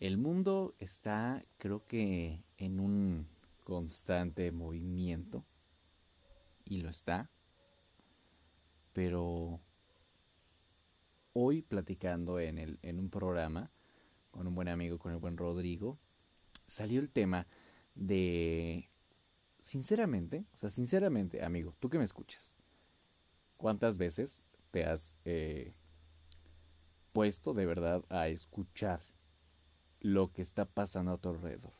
El mundo está, creo que, en un constante movimiento. Y lo está. Pero hoy platicando en, el, en un programa con un buen amigo, con el buen Rodrigo, salió el tema de, sinceramente, o sea, sinceramente, amigo, tú que me escuchas, ¿cuántas veces te has eh, puesto de verdad a escuchar lo que está pasando a tu alrededor?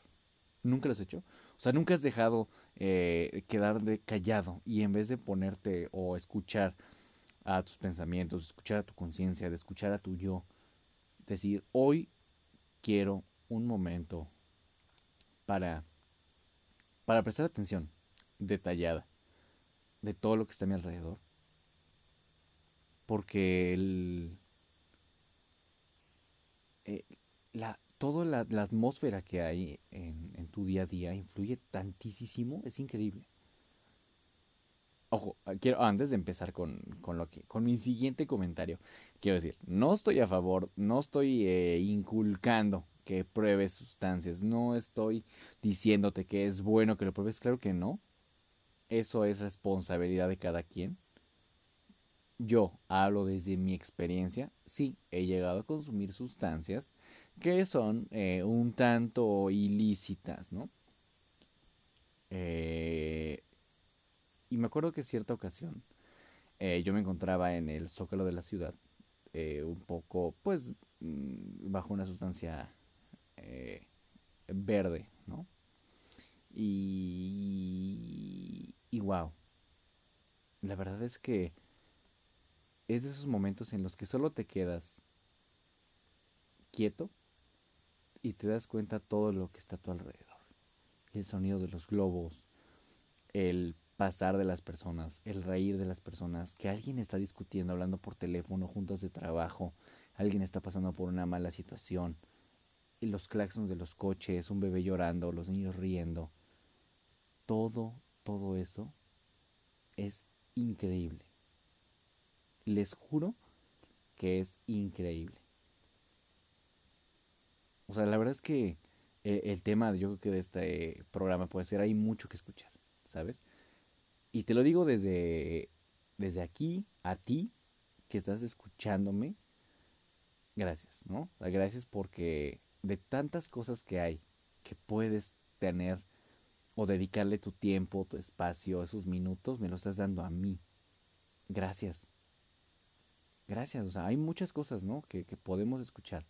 ¿Nunca lo has hecho? O sea, nunca has dejado eh, quedar de callado y en vez de ponerte o escuchar a tus pensamientos, escuchar a tu conciencia, de escuchar a tu yo, decir, hoy quiero un momento para, para prestar atención detallada de todo lo que está a mi alrededor. Porque el, eh, la, toda la, atmósfera que hay en, tu día a día influye tantísimo, es increíble. Ojo, quiero, antes de empezar con, con, lo que, con mi siguiente comentario, quiero decir, no estoy a favor, no estoy eh, inculcando que pruebes sustancias, no estoy diciéndote que es bueno que lo pruebes, claro que no. Eso es responsabilidad de cada quien. Yo hablo desde mi experiencia, sí, he llegado a consumir sustancias que son eh, un tanto ilícitas, ¿no? Eh, y me acuerdo que cierta ocasión eh, yo me encontraba en el zócalo de la ciudad, un poco, pues, mm, bajo una sustancia verde, ¿no? Y wow, la verdad es que es de esos momentos en los que solo te quedas quieto y te das cuenta todo lo que está a tu alrededor. El sonido de los globos, el pasar de las personas, el reír de las personas, que alguien está discutiendo, hablando por teléfono, juntas de trabajo, alguien está pasando por una mala situación, y los claxons de los coches, un bebé llorando, los niños riendo, todo, todo eso es increíble. Les juro que es increíble. O sea, la verdad es que el, el tema, yo creo que de este programa puede ser, hay mucho que escuchar, ¿sabes? Y te lo digo desde, desde aquí, a ti, que estás escuchándome. Gracias, ¿no? Gracias porque de tantas cosas que hay que puedes tener o dedicarle tu tiempo, tu espacio, esos minutos, me lo estás dando a mí. Gracias. Gracias, o sea, hay muchas cosas, ¿no? Que, que podemos escuchar.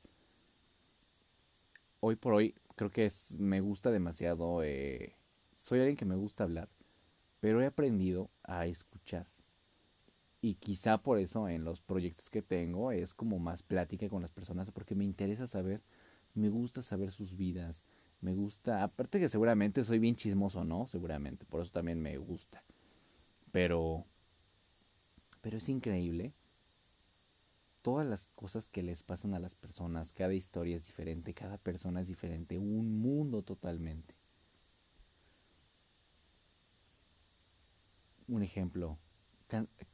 Hoy por hoy creo que es, me gusta demasiado, eh, soy alguien que me gusta hablar pero he aprendido a escuchar. Y quizá por eso en los proyectos que tengo es como más plática con las personas, porque me interesa saber, me gusta saber sus vidas, me gusta, aparte que seguramente soy bien chismoso, ¿no? Seguramente, por eso también me gusta. Pero, pero es increíble todas las cosas que les pasan a las personas, cada historia es diferente, cada persona es diferente, un mundo totalmente. un ejemplo.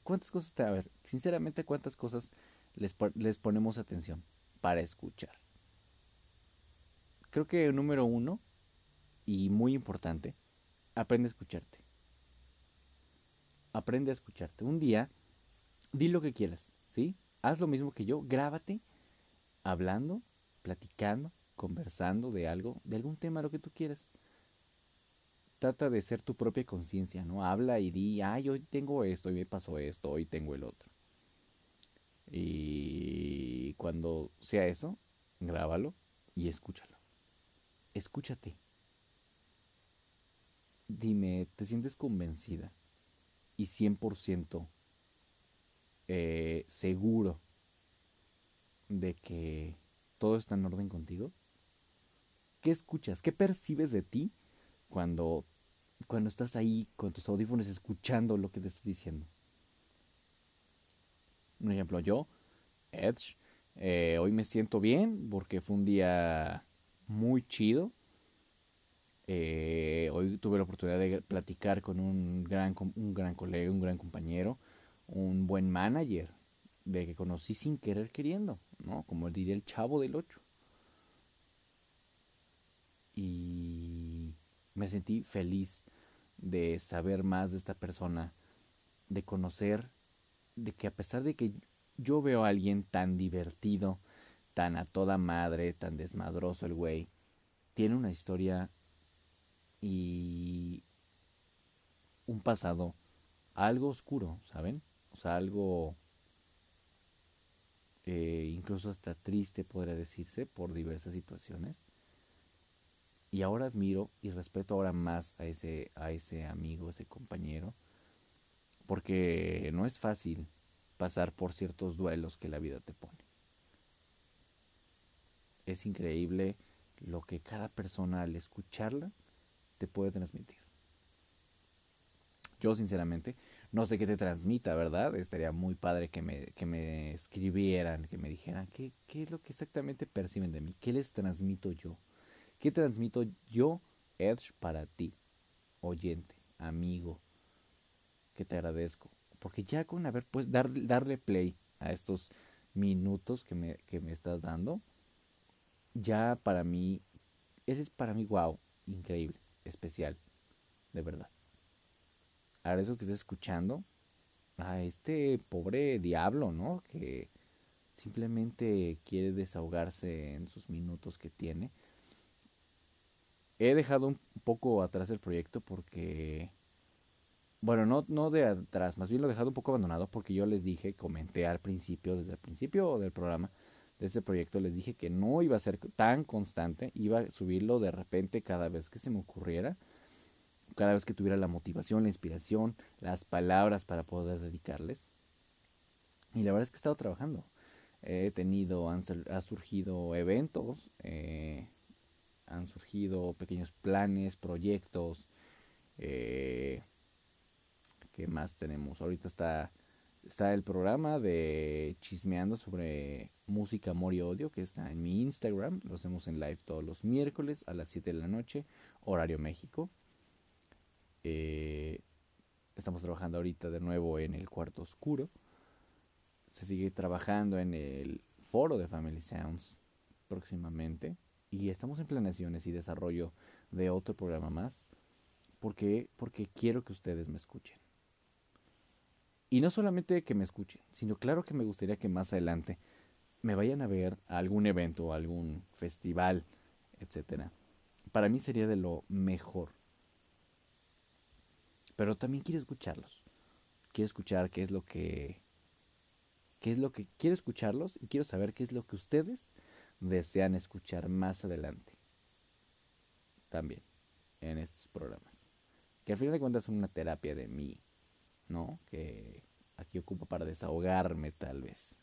¿Cuántas cosas te... A ver, sinceramente, ¿cuántas cosas les, les ponemos atención para escuchar? Creo que número uno, y muy importante, aprende a escucharte. Aprende a escucharte. Un día, di lo que quieras, ¿sí? Haz lo mismo que yo, grábate hablando, platicando, conversando de algo, de algún tema, lo que tú quieras trata de ser tu propia conciencia, ¿no? Habla y di, ay, hoy tengo esto, hoy me pasó esto, hoy tengo el otro. Y cuando sea eso, grábalo y escúchalo. Escúchate. Dime, ¿te sientes convencida y 100% eh, seguro de que todo está en orden contigo? ¿Qué escuchas? ¿Qué percibes de ti cuando, cuando estás ahí con tus audífonos escuchando lo que te está diciendo. Un ejemplo, yo, Edge, eh, hoy me siento bien porque fue un día muy chido. Eh, hoy tuve la oportunidad de platicar con un gran, un gran colega, un gran compañero, un buen manager, de que conocí sin querer queriendo, ¿no? Como diría el chavo del 8. y me sentí feliz de saber más de esta persona, de conocer, de que a pesar de que yo veo a alguien tan divertido, tan a toda madre, tan desmadroso el güey, tiene una historia y un pasado algo oscuro, ¿saben? O sea, algo eh, incluso hasta triste podría decirse por diversas situaciones. Y ahora admiro y respeto ahora más a ese, a ese amigo, ese compañero, porque no es fácil pasar por ciertos duelos que la vida te pone. Es increíble lo que cada persona al escucharla te puede transmitir. Yo sinceramente no sé qué te transmita, ¿verdad? Estaría muy padre que me, que me escribieran, que me dijeran qué, qué es lo que exactamente perciben de mí, qué les transmito yo, qué transmito yo, Edge, para ti, oyente, amigo, que te agradezco. Porque ya con haber pues dar, darle play a estos minutos que me, que me estás dando, ya para mí, eres para mí, wow, increíble, especial, de verdad ahora eso que está escuchando a este pobre diablo, ¿no? Que simplemente quiere desahogarse en sus minutos que tiene. He dejado un poco atrás el proyecto porque, bueno, no, no de atrás, más bien lo he dejado un poco abandonado porque yo les dije, comenté al principio, desde el principio del programa de este proyecto, les dije que no iba a ser tan constante, iba a subirlo de repente cada vez que se me ocurriera cada vez que tuviera la motivación, la inspiración, las palabras para poder dedicarles. Y la verdad es que he estado trabajando. He tenido, han, surgido eventos, eh, han surgido pequeños planes, proyectos. Eh, ¿Qué más tenemos? Ahorita está, está el programa de chismeando sobre música, amor y odio, que está en mi Instagram. Lo hacemos en live todos los miércoles a las 7 de la noche, horario México. Eh, estamos trabajando ahorita de nuevo en el cuarto oscuro. Se sigue trabajando en el foro de Family Sounds próximamente. Y estamos en planeaciones y desarrollo de otro programa más. Porque, porque quiero que ustedes me escuchen. Y no solamente que me escuchen, sino claro que me gustaría que más adelante me vayan a ver a algún evento, algún festival, etcétera. Para mí sería de lo mejor pero también quiero escucharlos. Quiero escuchar qué es lo que qué es lo que quiero escucharlos y quiero saber qué es lo que ustedes desean escuchar más adelante. También en estos programas. Que al final de cuentas son una terapia de mí, ¿no? Que aquí ocupo para desahogarme tal vez.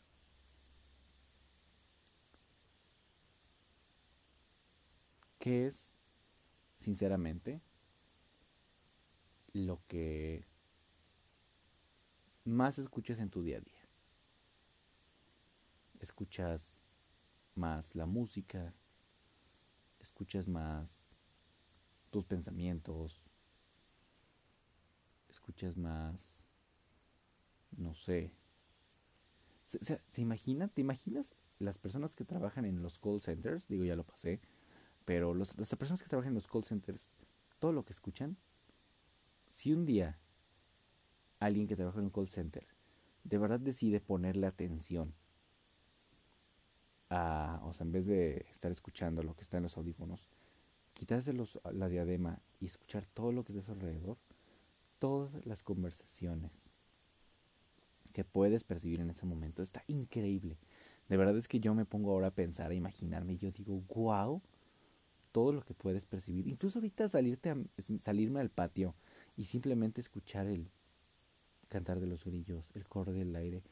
¿Qué es, sinceramente, lo que más escuchas en tu día a día. Escuchas más la música, escuchas más tus pensamientos, escuchas más, no sé. ¿Se, imagina? ¿Te imaginas las personas que trabajan en los call centers? Digo, ya lo pasé, pero las personas que trabajan en los call centers, todo lo que escuchan si un día alguien que trabaja en un call center de verdad decide ponerle atención a, o sea, en vez de estar escuchando lo que está en los audífonos, quitarse los, la diadema y escuchar todo lo que está a su alrededor, todas las conversaciones que puedes percibir en ese momento, está increíble. De verdad es que yo me pongo ahora a pensar, a imaginarme, y yo digo, wow, todo lo que puedes percibir. Incluso ahorita salirte a, salirme al patio y simplemente escuchar el cantar de los grillos, el coro del aire.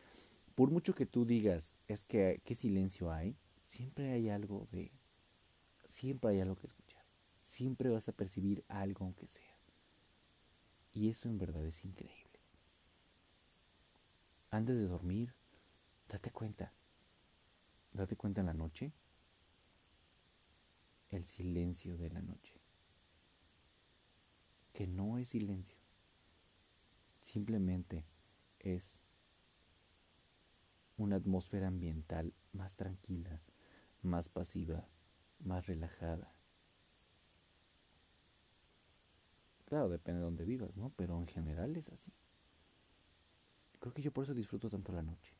Por mucho que tú digas, es que qué silencio hay, siempre hay algo de siempre hay algo que escuchar. Siempre vas a percibir algo aunque sea. Y eso en verdad es increíble. Antes de dormir, date cuenta. Date cuenta en la noche. El silencio de la noche que no es silencio, simplemente es una atmósfera ambiental más tranquila, más pasiva, más relajada. Claro, depende de dónde vivas, ¿no? Pero en general es así. Creo que yo por eso disfruto tanto la noche.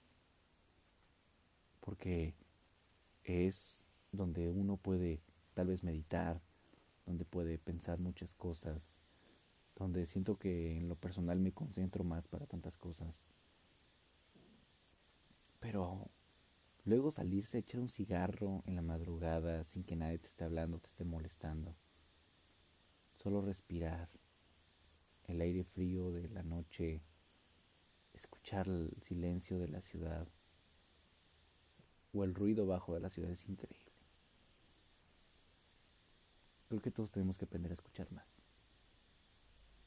Porque es donde uno puede tal vez meditar, donde puede pensar muchas cosas, donde siento que en lo personal me concentro más para tantas cosas. Pero luego salirse a echar un cigarro en la madrugada sin que nadie te esté hablando, te esté molestando. Solo respirar el aire frío de la noche, escuchar el silencio de la ciudad o el ruido bajo de la ciudad es increíble. Creo que todos tenemos que aprender a escuchar más.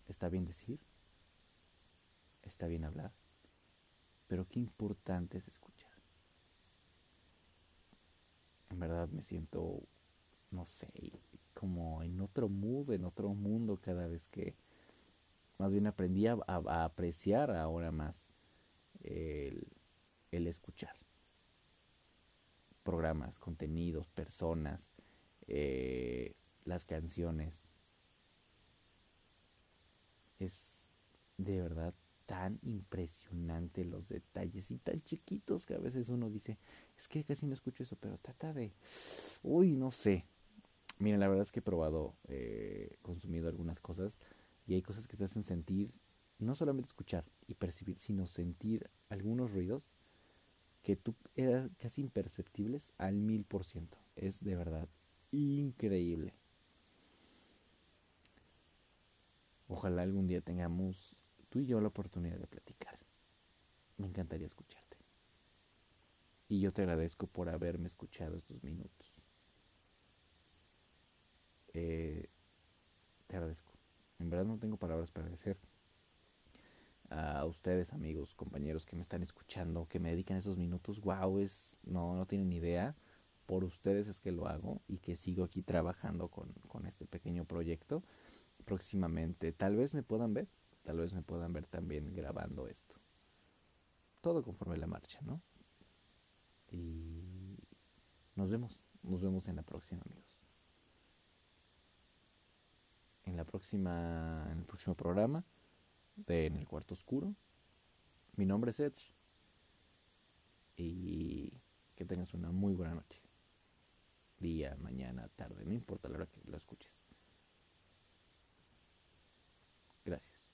Está bien decir, está bien hablar, pero qué importante es escuchar. En verdad me siento, no sé, como en otro mood, en otro mundo cada vez que más bien aprendí a, apreciar ahora más el, escuchar. Programas, contenidos, personas, eh, las canciones es de verdad tan impresionante los detalles y tan chiquitos que a veces uno dice, es que casi no escucho eso, pero trata de, uy, no sé. Miren, la verdad es que he probado, eh, consumido algunas cosas y hay cosas que te hacen sentir, no solamente escuchar y percibir, sino sentir algunos ruidos que tú eran casi imperceptibles al mil por ciento. Es de verdad increíble. Ojalá algún día tengamos tú y yo la oportunidad de platicar. Me encantaría escucharte. Y yo te agradezco por haberme escuchado estos minutos. Eh, te agradezco. En verdad no tengo palabras para agradecer a ustedes, amigos, compañeros que me están escuchando, que me dedican esos minutos. Wow, es no no tienen idea. Por ustedes es que lo hago y que sigo aquí trabajando con, con este pequeño proyecto próximamente. Tal vez me puedan ver, tal vez me puedan ver también grabando esto. Todo conforme la marcha, ¿no? Y nos vemos, nos vemos en la próxima, amigos. En la próxima, en el próximo programa de En el cuarto oscuro. Mi nombre es Edge. Y que tengas una muy buena noche. Día, mañana, tarde, no importa la hora que lo escuches. Gracias.